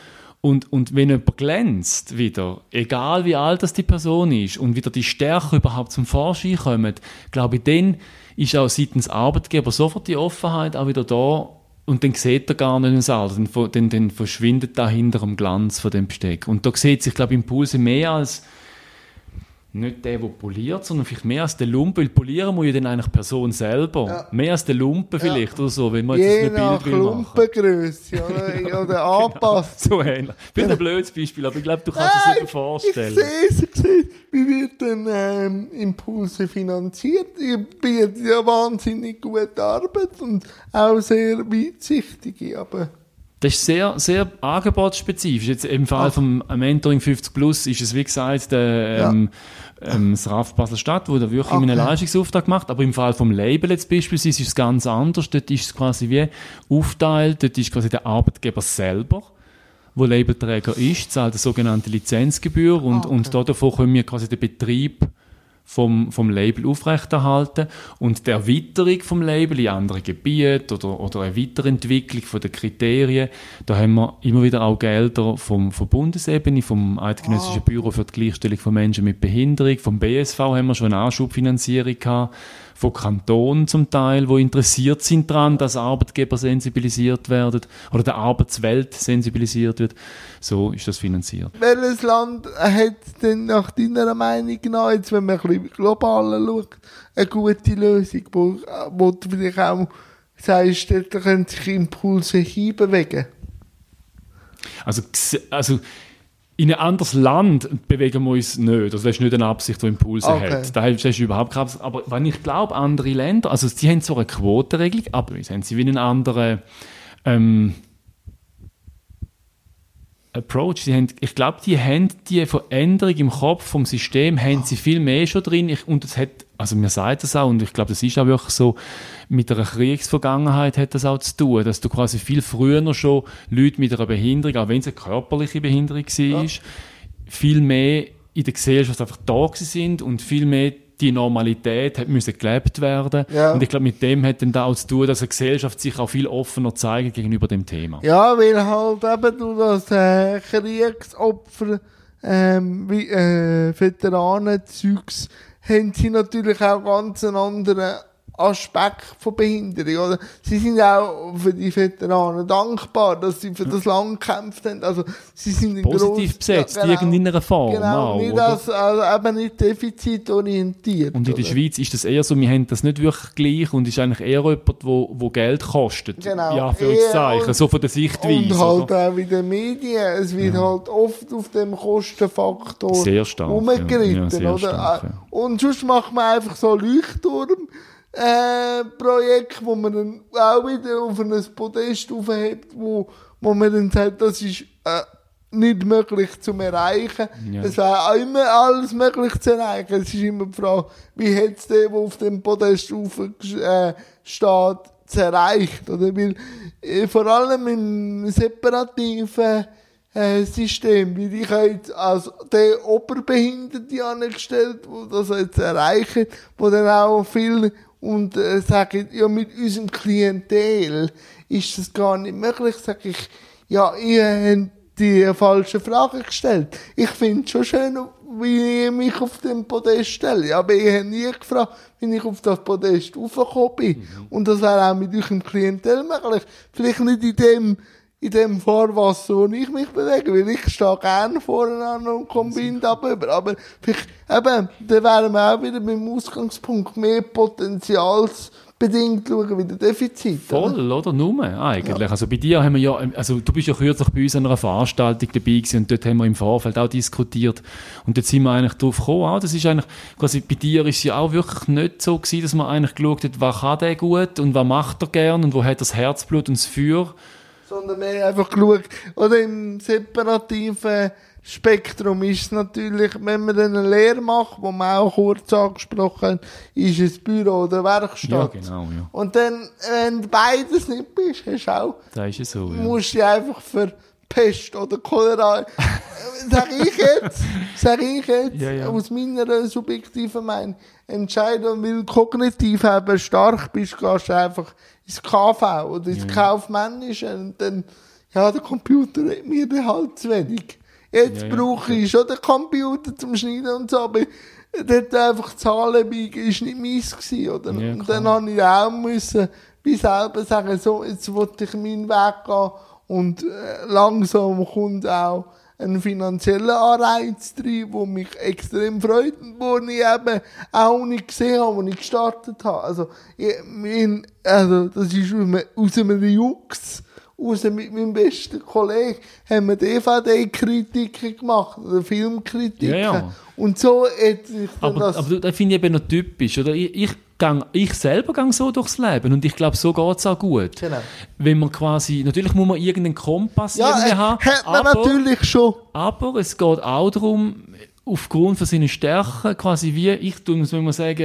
Und, und wenn jemand glänzt wieder, egal wie alt das die Person ist, und wieder die Stärke überhaupt zum Vorschein kommen, glaube ich, dann ist auch seitens Arbeitgeber sofort die Offenheit auch wieder da und dann sieht er gar nicht das Alter, dann, dann, dann verschwindet da hinter dem Glanz von dem Besteck. Und da sieht sich, glaube ich, Impulse mehr als nicht der, der poliert, sondern vielleicht mehr als der Lumpen, weil polieren muss ja dann eigentlich die Person selber. Ja. Mehr als der Lumpen vielleicht oder so, wenn man jetzt Je ein Bild. Lumpengröße oder, oder anpasst. So ähnlich. Bin ein blödes Beispiel, aber ich glaube, du kannst es dir Ich vorstellen. sehe es, ich sehe es. Wie wird denn ähm, Impulse finanziert? Ihr bietet ja wahnsinnig gute Arbeit und auch sehr weitsichtige, aber... Das ist sehr, sehr angebotsspezifisch. Jetzt im Fall Ah. vom Mentoring 50 Plus ist es, wie gesagt, der, Ja. Ähm, das RAF Basel-Stadt, wo da wirklich Okay. einen Leistungsauftrag macht. Aber im Fall vom Label jetzt beispielsweise ist es ganz anders. Dort ist es quasi wie aufteilt. Dort ist quasi der Arbeitgeber selber wo Labelträger ist, zahlt eine sogenannte Lizenzgebühr und, Ah, okay. und davon können wir quasi den Betrieb vom, vom Label aufrechterhalten und die Erweiterung vom Label in andere Gebiete oder, oder eine Weiterentwicklung von den Kriterien, da haben wir immer wieder auch Gelder vom, von Bundesebene, vom Eidgenössischen Ah. Büro für die Gleichstellung von Menschen mit Behinderung, vom BSV haben wir schon eine Anschubfinanzierung gehabt, von Kantonen zum Teil, wo interessiert sind daran, dass Arbeitgeber sensibilisiert werden oder der Arbeitswelt sensibilisiert wird. So ist das finanziert. Welches Land hat denn nach deiner Meinung nach, jetzt wenn man ein bisschen globaler schaut, eine gute Lösung, wo, wo du vielleicht auch sagst, dort können sich Impulse hinbewegen? Also, also in ein anderes Land bewegen wir uns nicht. Also das ist nicht eine Absicht, die Impulse Okay. hat. Da das ist überhaupt keine Absicht. Aber wenn ich glaube, andere Länder, also sie haben zwar eine Quotenregelung, aber jetzt haben sie wie einen anderen ähm, Approach. Sie haben, ich glaube, die haben die Veränderung im Kopf vom System haben sie viel mehr schon drin. Ich, und es hat, also mir sagt das auch, und ich glaube, das ist auch wirklich so, mit einer Kriegsvergangenheit hat das auch zu tun, dass du quasi viel früher schon Leute mit einer Behinderung, auch wenn es eine körperliche Behinderung war, viel mehr in der Gesellschaft einfach da sind und viel mehr die Normalität hat müssen gelebt werden. Ja. Und ich glaube, mit dem hat dann da auch zu tun, dass eine Gesellschaft sich auch viel offener zeigt gegenüber dem Thema. Ja, weil halt eben du das äh, Kriegsopfer, ähm, wie, äh, Veteranenzeugs, haben sie natürlich auch ganz einen anderen Aspekt von Behinderung, oder? Sie sind auch für die Veteranen dankbar, dass sie für das Land gekämpft haben. Also, sie sind in Positiv gross- besetzt, Ja, in irgendeiner Form Genau, auch, nicht oder? als, also eben nicht defizitorientiert. Und in der oder? Schweiz ist das eher so, wir haben das nicht wirklich gleich und ist eigentlich eher jemand, wo, wo Geld kostet. Genau. Ja, für Eher Zeichen, so von der Sichtweise. Und halt oder? auch in den Medien. Es wird halt oft auf dem Kostenfaktor Sehr stark, rumgeritten, ja. Ja, sehr oder? stark, ja. Und sonst macht man einfach so Leuchtturm. Äh, Projekt, wo man dann auch wieder auf ein Podest aufhebt, wo, wo man dann sagt, das ist äh, nicht möglich zu erreichen. Ja. Es wäre auch immer alles möglich zu erreichen. Es ist immer die Frage, wie hat es der, der auf dem Podest auf, äh, steht, erreicht? Oder? Weil, äh, vor allem im separativen äh, System, weil ich habe jetzt als der Oberbehinderte angestellt, wo das jetzt erreichen, wo dann auch viel und äh, sagen, ja, mit unserem Klientel ist das gar nicht möglich, sag ich, ja, ihr habt die falsche Frage gestellt. Ich finde es schon schön, wie ihr mich auf dem Podest stellt. Aber ich habe nie gefragt, wie ich auf das Podest raufgekommen bin. Und das wäre auch mit eurem Klientel möglich. Vielleicht nicht in dem, in dem Fahrwasser, wo ich mich bewege, weil ich stehe gerne an und komme Wind. Aber vielleicht, eben, da wären wir auch wieder beim Ausgangspunkt mehr potenzialsbedingt schauen, wie der Defizit. Voll, oder? Nur eigentlich. Also bei dir haben wir ja, also du bist ja kürzlich bei uns an einer Veranstaltung dabei gewesen und dort haben wir im Vorfeld auch diskutiert und dort sind wir eigentlich drauf gekommen, auch, das ist eigentlich, quasi bei dir ist es ja auch wirklich nicht so gewesen, dass man eigentlich geschaut hat, was kann der gut und was macht er gern und wo hat er das Herzblut und das Feuer. Sondern haben einfach geschaut, oder im separativen Spektrum ist es natürlich, wenn man dann eine Lehre macht, wo man auch kurz angesprochen hat, ist es Büro oder Werkstatt. Ja, genau, ja. Und dann, wenn du beides nicht bist, hast du auch, Da ist es so, ja. musst du einfach für Pest oder Cholera, sag ich jetzt, sag ich jetzt, Ja, ja. aus meiner subjektiven Meinung, entscheiden, weil du kognitiv eben stark bist, gehst du einfach ins KV oder ins Kaufmännische und dann, ja, der Computer hat mir dann halt zu wenig. Jetzt Ja, ja. brauche ich schon den Computer zum Schneiden und so, aber dort einfach Zahlen biegen ist nicht meins gewesen, oder? Ja, und dann habe ich auch müssen, bis selber sagen, so, jetzt wollte ich meinen Weg gehen und äh, langsam kommt auch ein finanzieller Anreiz drin, der mich extrem freut und wo ich eben auch nicht gesehen habe, als ich gestartet habe. Also, ich, mein, also das ist aus einem, aus Jux, raus mit meinem besten Kollegen, haben wir DVD-Kritiken gemacht, oder Filmkritiken. Ja, ja. Und so hat sich dann Aber, das... aber das finde ich eben noch typisch. Oder? Ich, ich, gang, ich selber gehe so durchs Leben und ich glaube, so geht es auch gut. Genau. Wenn man quasi, natürlich muss man irgendeinen Kompass ja, irgendwie äh, haben, hat man aber, natürlich schon. aber es geht auch darum, aufgrund von seinen Stärken, quasi wie, ich tue es, wenn man sagen,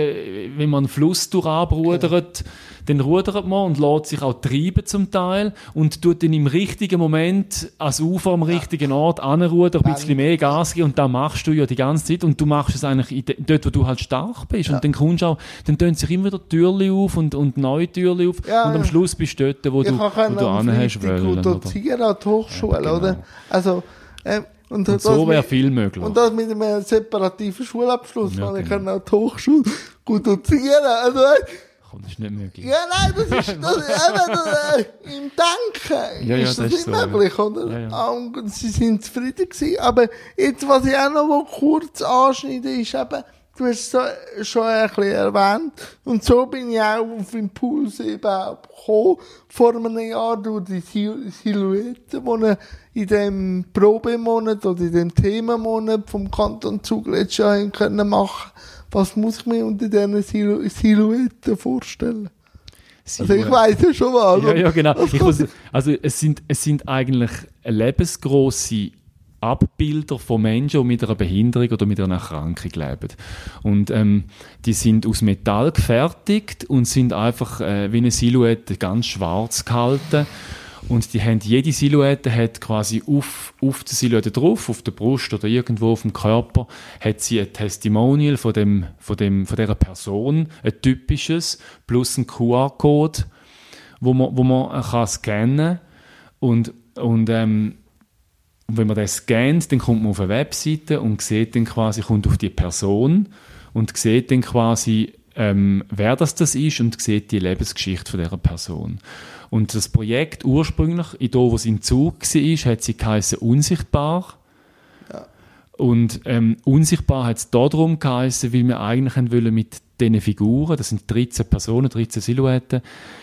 wenn man einen Fluss durchrudert, dann rudert man und lässt sich auch treiben zum Teil und tut dann im richtigen Moment als Ufer am richtigen Ort anrudern, ein bisschen mehr Gas geben und das machst du ja die ganze Zeit und du machst es eigentlich dort, wo du halt stark bist und dann kommst du auch, dann tun sich immer wieder Türli auf und, und neue Türli auf Ja, und am ja. Schluss bist du dort, wo Ich du, wo kann du anhast wollen. gut oder? dozieren an die Hochschule, Ja, genau. oder? Also, ähm, und, Und so wäre viel möglich. Und das mit einem separativen Schulabschluss, Ja, weil ich genau. kann auch die Hochschule gut dozieren. Also, äh, Komm, das ist nicht möglich. ja, nein, das ist, das, eben, das, äh, im Denken Ja, ja, ist das, das nicht ist so, ja. möglich, oder? Ja, ja. Und sie sind zufrieden gewesen. Aber jetzt, was ich auch noch kurz anschneide, ist eben, du hast es so, schon ein bisschen erwähnt, und so bin ich auch auf Impuls eben auch gekommen, vor einem Jahr durch die Sil Silhouette, die ich in dem Probemonat oder in dem Themenmonat vom Kanton Zug letztes Jahr können machen. Was muss ich mir unter diesen Sil Silhouetten vorstellen? Also ich weiss ja schon was. Ja, ja, genau. Muss, also es sind, es sind eigentlich lebensgroße Abbilder von Menschen, die mit einer Behinderung oder mit einer Erkrankung leben. Und ähm, die sind aus Metall gefertigt und sind einfach äh, wie eine Silhouette ganz schwarz gehalten. Und die haben, jede Silhouette hat quasi auf, auf der Silhouette drauf, auf der Brust oder irgendwo auf dem Körper, hat sie ein Testimonial von, dem, von, dem, von dieser Person, ein typisches, plus ein QR-Code, wo man, wo man äh, kann scannen und, und ähm, wenn man das scannt, dann kommt man auf eine Webseite und sieht dann quasi, kommt auf die Person und sieht dann quasi, ähm, wer das, das ist und sieht die Lebensgeschichte von dieser Person. Und das Projekt ursprünglich, in dem, wo es in Zug war, hat sie geheißen Unsichtbar. Und ähm, unsichtbar hat es darum geheißen, weil wir eigentlich wollen mit diesen Figuren, das sind 13 Personen, 13 Silhouetten,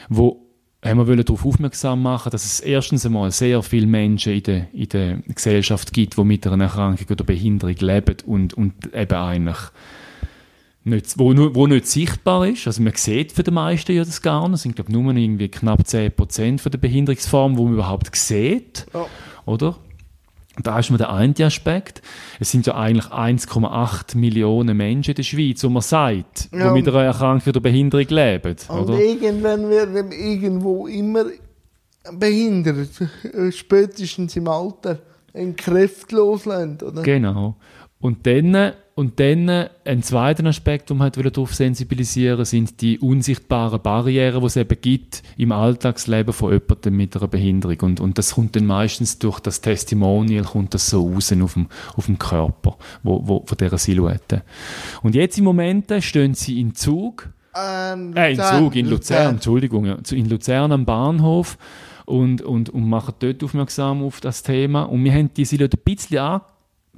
wo haben wir darauf aufmerksam machen, dass es erstens einmal sehr viele Menschen in der, in der Gesellschaft gibt, die mit einer Erkrankung oder Behinderung leben und, und eben eigentlich nicht, wo, wo nicht sichtbar ist. Also man sieht für die meisten ja das gar nicht. Es sind glaube nur irgendwie knapp 10% von der Behinderungsform, wo man überhaupt sieht. Ja. Oder? Da ist mir der eine Aspekt. Es sind ja eigentlich 1,8 Millionen Menschen in der Schweiz, wo man sagt, Ja. die mit einer Erkrankung oder Behinderung leben. Und Oder? irgendwann werden wir irgendwo immer behindert, spätestens im Alter, ein kräftlos Land, oder? Genau. Und dann, und dann ein zweiter Aspekt, den wir halt darauf sensibilisieren sind die unsichtbaren Barrieren, die es eben gibt im Alltagsleben von jemandem mit einer Behinderung. Und, und das kommt dann meistens durch das Testimonial, kommt das so raus auf dem, auf dem Körper wo, wo, von dieser Silhouette. Und jetzt im Moment stehen sie in Zug, Ähm, äh, in Luzern, Zug, in Luzern, Entschuldigung, ja, in Luzern am Bahnhof und, und, und machen dort aufmerksam auf das Thema. Und wir haben die Silhouette ein bisschen an,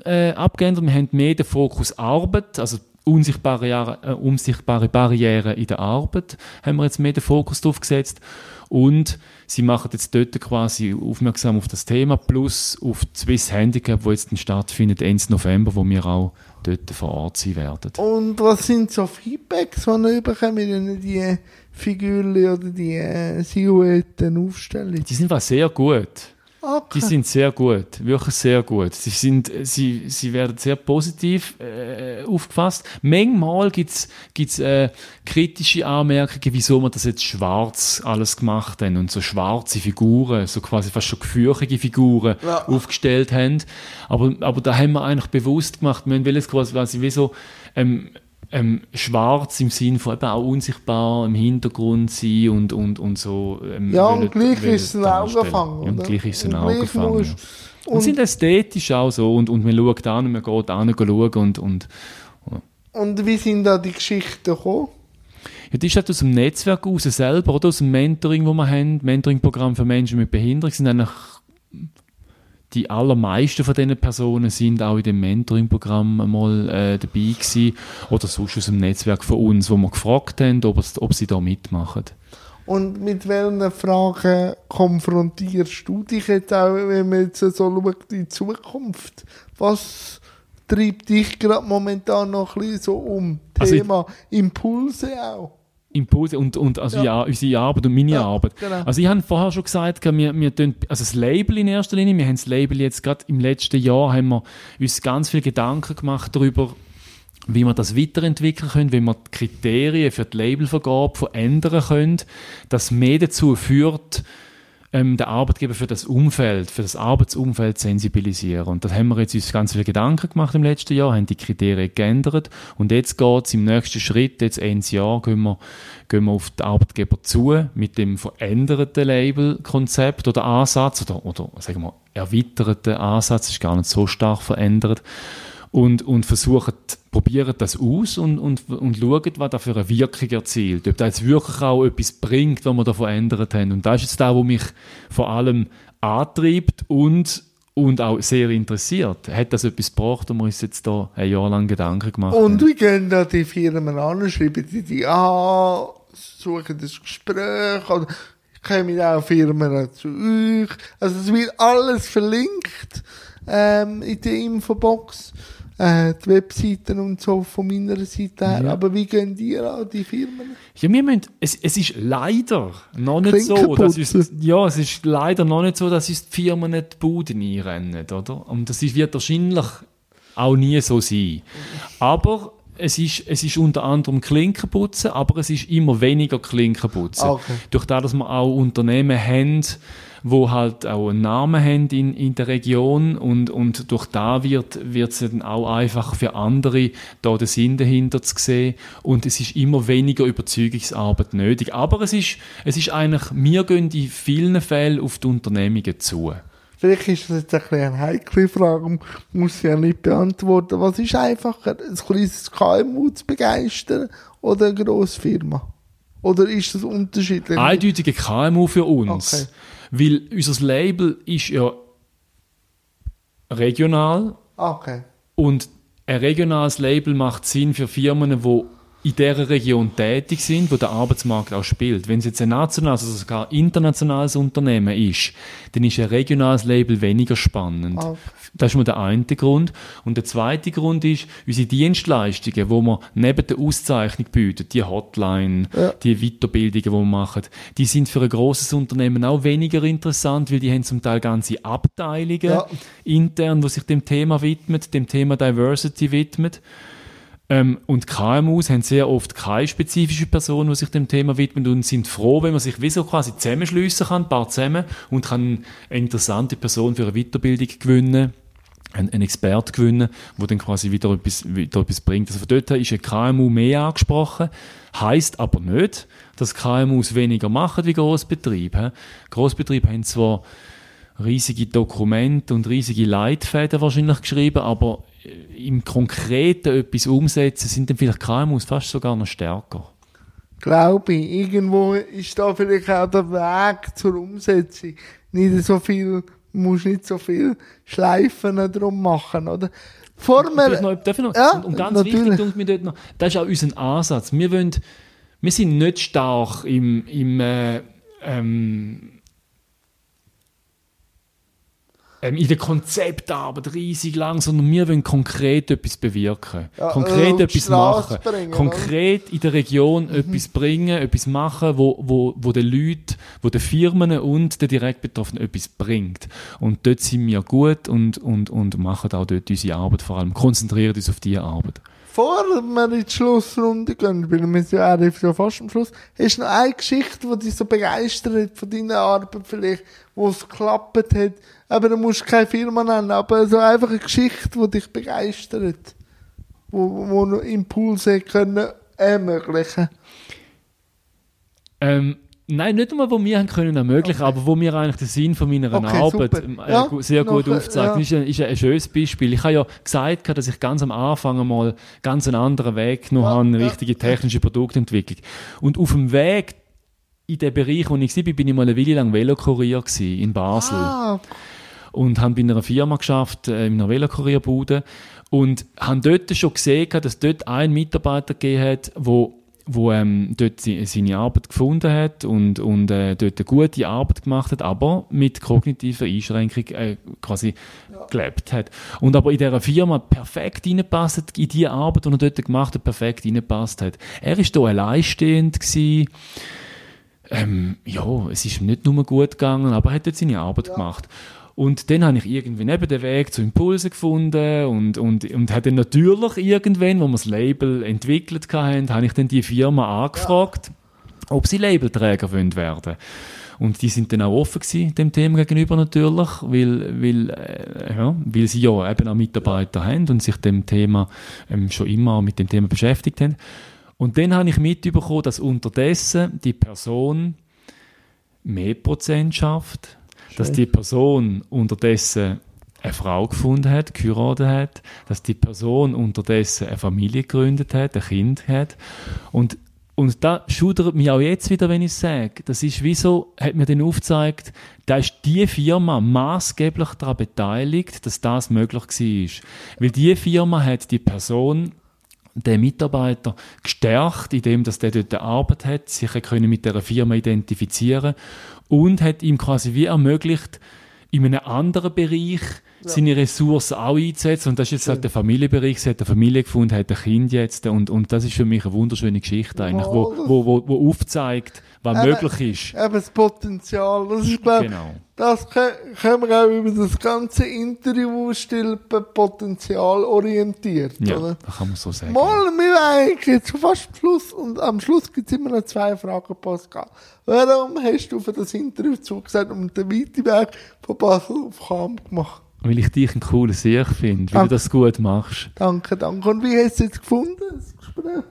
äh, abgeändert. Wir haben mehr den Fokus Arbeit, also unsichtbare, Jahre- äh, unsichtbare Barrieren in der Arbeit, haben wir jetzt mehr den Fokus drauf gesetzt. Und sie machen jetzt dort quasi aufmerksam auf das Thema, plus auf die Swiss Handicap, wo jetzt stattfindet, Ende November, wo wir auch dort vor Ort sein werden. Und was sind so Feedbacks, die ihr bekommen, wenn die Figürchen oder die äh, Silhouetten aufstellen? Die sind was sehr gut. Okay. Die sind sehr gut, wirklich sehr gut. Sie, sind, sie, sie werden sehr positiv äh, aufgefasst. Manchmal gibt es äh, kritische Anmerkungen, wieso wir das jetzt schwarz alles gemacht haben und so schwarze Figuren, so quasi fast schon gefürchtige Figuren Ja. aufgestellt haben. Aber, aber da haben wir eigentlich bewusst gemacht, wir jetzt quasi, quasi wie so ähm, ähm, schwarz im Sinn von eben auch unsichtbar im Hintergrund sein und, und, und so. Ähm, Ja, und gleich ist es ein. Augenfang, Ja, und gleich ist es ein Und Augenfang. Ja. Und, sind ästhetisch auch so und, und man schaut an und man geht an und schaut und, und Und wie sind da die Geschichten gekommen? ja, das ist halt aus dem Netzwerk raus selber oder aus dem Mentoring, wo wir haben, Mentoring-Programm für Menschen mit Behinderung sind eigentlich die allermeisten von diesen Personen sind auch in dem Mentoring-Programm mal äh, dabei gewesen oder sonst aus dem Netzwerk von uns, wo wir gefragt haben, ob, ob sie da mitmachen. Und mit welchen Fragen konfrontierst du dich jetzt auch, wenn man jetzt so schaut in die Zukunft? Was treibt dich gerade momentan noch ein bisschen so um? Also Thema Impulse auch. Impulse und, und also Ja. ja. unsere Arbeit und meine Ja, Arbeit. genau. Also ich habe vorher schon gesagt, wir, wir tun, also das Label in erster Linie, wir haben das Label jetzt gerade im letzten Jahr, haben wir uns ganz viel Gedanken gemacht darüber, wie wir das weiterentwickeln können, wie wir die Kriterien für die Labelvergabe verändern können, das mehr dazu führt, ähm, der Arbeitgeber für das Umfeld, für das Arbeitsumfeld sensibilisieren. Und das haben wir jetzt uns ganz viele Gedanken gemacht im letzten Jahr, haben die Kriterien geändert. Und jetzt geht es im nächsten Schritt, jetzt Ende Jahr, gehen wir, gehen wir auf die Arbeitgeber zu mit dem veränderten Labelkonzept oder Ansatz oder, oder sagen wir erweiterten Ansatz, ist gar nicht so stark verändert und, und versuchen, probieren das aus und, und, und schauen, was da für eine Wirkung erzielt. Ob das jetzt wirklich auch etwas bringt, was wir da verändert haben. Und das ist jetzt das, was mich vor allem antreibt und, und auch sehr interessiert. Hat das etwas gebracht, wo wir uns jetzt da ein Jahr lang Gedanken gemacht Und haben? wie gehen da die Firmen an? Schreiben die die an? Suchen das Gespräch? Oder kommen auch Firmen zu euch? Also es wird alles verlinkt ähm, in der Infobox. Äh, die Webseiten und so von meiner Seite her. Ja. Aber wie gehen die an, die Firmen? Ja, wir müssen, es, es ist leider noch nicht so, dass uns, ja, es ist leider noch nicht so, dass uns die Firmen nicht die Buden einrennen, oder? Und das wird wahrscheinlich auch nie so sein. Aber es ist, es ist unter anderem Klinkenputzen, aber es ist immer weniger Klinkenputzen. Okay. Durch das, dass wir auch Unternehmen haben, wo halt auch einen Namen haben in, in der Region und, und durch da wird wird es dann auch einfach für andere da den Sinn dahinter zu sehen und es ist immer weniger Überzeugungsarbeit nötig. Aber es ist, es ist eigentlich, wir gehen in vielen Fällen auf die Unternehmungen zu. Vielleicht ist das jetzt ein bisschen eine heikle Frage, muss ich ja nicht beantworten. Was ist einfacher, ein kleines KMU zu begeistern oder eine grosse Firma? Oder ist das unterschiedlich? Eindeutige KMU für uns. Okay. Weil unser Label ist ja regional Okay. Und ein regionales Label macht Sinn für Firmen, die in dieser Region tätig sind, wo der Arbeitsmarkt auch spielt. Wenn es jetzt ein nationales, also sogar internationales Unternehmen ist, dann ist ein regionales Label weniger spannend. Ah. Das ist mal der eine Grund. Und der zweite Grund ist, unsere Dienstleistungen, die wir neben der Auszeichnung bieten, die Hotline, Ja. die Weiterbildungen, die wir machen, die sind für ein grosses Unternehmen auch weniger interessant, weil die haben zum Teil ganze Abteilungen Ja. intern, die sich dem Thema widmet, dem Thema Diversity widmet. Ähm, und KMUs haben sehr oft keine spezifische Person, die sich dem Thema widmet und sind froh, wenn man sich wie so quasi zusammenschliessen kann, ein paar zusammen, und kann eine interessante Person für eine Weiterbildung gewinnen, einen, einen Expert gewinnen, der dann quasi wieder etwas, wieder etwas bringt. Also von dort her ist ein KMU mehr angesprochen, heisst aber nicht, dass KMUs weniger machen wie Grossbetriebe. Grossbetriebe haben zwar riesige Dokumente und riesige Leitfäden wahrscheinlich geschrieben, aber im Konkreten etwas umsetzen sind dann vielleicht KMUs fast sogar noch stärker. Glaube ich. Irgendwo ist da vielleicht auch der Weg zur Umsetzung. Nicht so viel, musst nicht so viel Schleifen drum machen, oder? Vielleicht Formel, noch, darf ich noch, Ja, und, ganz natürlich. wichtig, mir dort noch, das ist auch unser Ansatz. Wir, wollen, wir sind nicht stark im, im äh, ähm, ähm, in der Konzeptarbeit riesig lang, sondern wir wollen konkret etwas bewirken. Ja, konkret äh, etwas machen. bringen, konkret in der Region Mhm. etwas bringen, etwas machen, wo, wo, wo den Leuten, wo den Firmen und den Direktbetroffenen etwas bringt. Und dort sind wir gut und, und, und machen auch dort unsere Arbeit, vor allem konzentrieren uns auf diese Arbeit. Vor wir in die Schlussrunde gehen, weil wir sind ja auch fast am Schluss, hast du noch eine Geschichte, die dich so begeistert hat von deiner Arbeit vielleicht, wo es geklappt hat, aber du musst keine Firma nennen, aber so einfach eine Geschichte, die dich begeistert, wo, wo noch Impulse können ermöglichen. Ähm, nein, nicht einmal, wo wir haben können ermöglichen, aber wo wir eigentlich den Sinn von meiner Okay, Arbeit ähm, äh, Ja, sehr gut noch, äh, aufzeigt. ja. Das ist ein, ist ein schönes Beispiel. Ich habe ja gesagt, dass ich ganz am Anfang einmal ganz einen anderen Weg genommen Ja, habe, eine richtige technische Produktentwicklung. Und auf dem Weg in den Bereich, wo ich war, bin ich mal eine Weile lang Velokurier in Basel Ah, und haben bei einer Firma geschafft, äh, in einer Velokurierbude und haben dort schon gesehen, dass dort ein Mitarbeiter gegeben hat, wo wo ähm, dort seine Arbeit gefunden hat und, und äh, dort eine gute Arbeit gemacht hat, aber mit kognitiver Einschränkung äh, quasi gelebt hat. Und aber in dieser Firma perfekt reingepasst hat, in die Arbeit, die er dort gemacht hat, perfekt reingepasst hat. Er ist da alleinstehend gewesen, ähm, ja, es ist ihm nicht nur gut gegangen, aber er hat dort seine Arbeit gemacht. Und dann habe ich irgendwie neben den Weg zu Impulsen gefunden und, und, und habe dann natürlich irgendwann, wo wir das Label entwickelt hatten, habe ich dann die Firma angefragt, ob sie Labelträger wollen werden und die sind dann auch offen gewesen, dem Thema gegenüber natürlich, weil, weil, äh, ja, weil sie ja eben auch Mitarbeiter haben und sich dem Thema ähm, schon immer mit dem Thema beschäftigt haben. Und dann habe ich mitbekommen, dass unterdessen die Person mehr Prozent schafft, dass die Person unterdessen eine Frau gefunden hat, geheiratet hat, dass die Person unterdessen eine Familie gegründet hat, ein Kind hat. Und, und da schudert mich auch jetzt wieder, wenn ich sage, das ist wie so, hat mir dann aufgezeigt, da ist die Firma maßgeblich daran beteiligt, dass das möglich war. Weil die Firma hat die Person den Mitarbeiter gestärkt, indem dass der dort Arbeit hat, sich können mit der Firma identifizieren und hat ihm quasi wie ermöglicht, in einem anderen Bereich seine Ressourcen auch einzusetzen. Und das ist jetzt halt der Familienbereich. Sie hat eine Familie gefunden, hat ein Kind jetzt. Und, und das ist für mich eine wunderschöne Geschichte eigentlich, wo, wo, wo, wo aufzeigt, was Eben, möglich ist. Eben das Potenzial. Das ist, glaube Genau. das kö- können wir auch über das ganze Interview stülpen, Potenzial orientiert, Ja, oder? das kann man so sagen. Mal, wir waren eigentlich jetzt schon fast am Schluss und am Schluss gibt es immer noch zwei Fragen, Pascal. Warum hast du für das Interview zugesagt und den weiten Weg von Basel auf Cham gemacht? Weil ich dich ein cooler Sieg finde, weil Ah. du das gut machst. Danke, danke. Und wie hast du es jetzt gefunden, das Gespräch?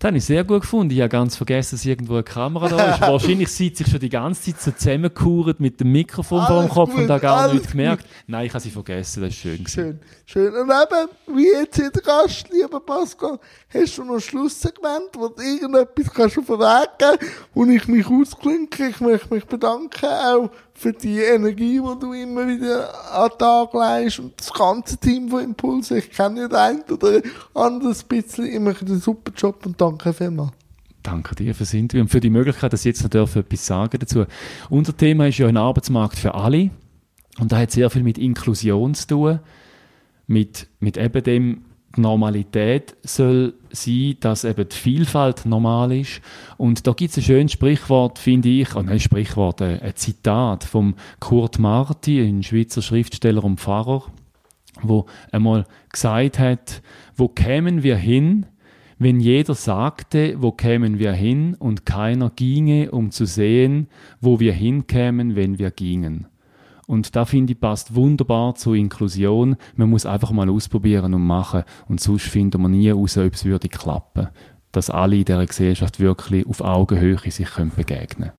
Das habe ich sehr gut gefunden. Ich habe ganz vergessen, dass irgendwo eine Kamera da ist. Wahrscheinlich sitze ich schon die ganze Zeit so zusammengekauert mit dem Mikrofon vor dem Kopf gut, und habe gar nichts gemerkt. Nein, ich habe sie vergessen. Das ist schön. Schön, schön. Und eben, wie jetzt hier der Gast, lieber Pascal, hast du noch ein Schlusssegment, wo du irgendetwas kannst auf den Weg geben wo ich mich ausklinke. Ich möchte mich bedanken auch für die Energie, die du immer wieder an den Tag legst und das ganze Team von Impulse. Ich kenne den einen oder anderes bisschen. Ich mache einen super Job und danke vielmals. Danke dir fürs Interview und für die Möglichkeit, dass ich jetzt noch etwas sagen dazu. Unser Thema ist ja ein Arbeitsmarkt für alle. Und da hat sehr viel mit Inklusion zu tun. Mit, mit eben dem, die Normalität soll sein, dass eben die Vielfalt normal ist. Und da gibt es ein schönes Sprichwort, finde ich, oh nein, Sprichwort, ein, ein Zitat vom Kurt Marti, ein Schweizer Schriftsteller und Pfarrer, wo einmal gesagt hat, wo kämen wir hin, wenn jeder sagte, wo kämen wir hin und keiner ginge, um zu sehen, wo wir hinkämen, wenn wir gingen. Und da finde ich, passt wunderbar zur Inklusion. Man muss einfach mal ausprobieren und machen. Und sonst finden wir nie raus, ob es würde klappen. Dass alle in dieser Gesellschaft wirklich auf Augenhöhe sich begegnen können.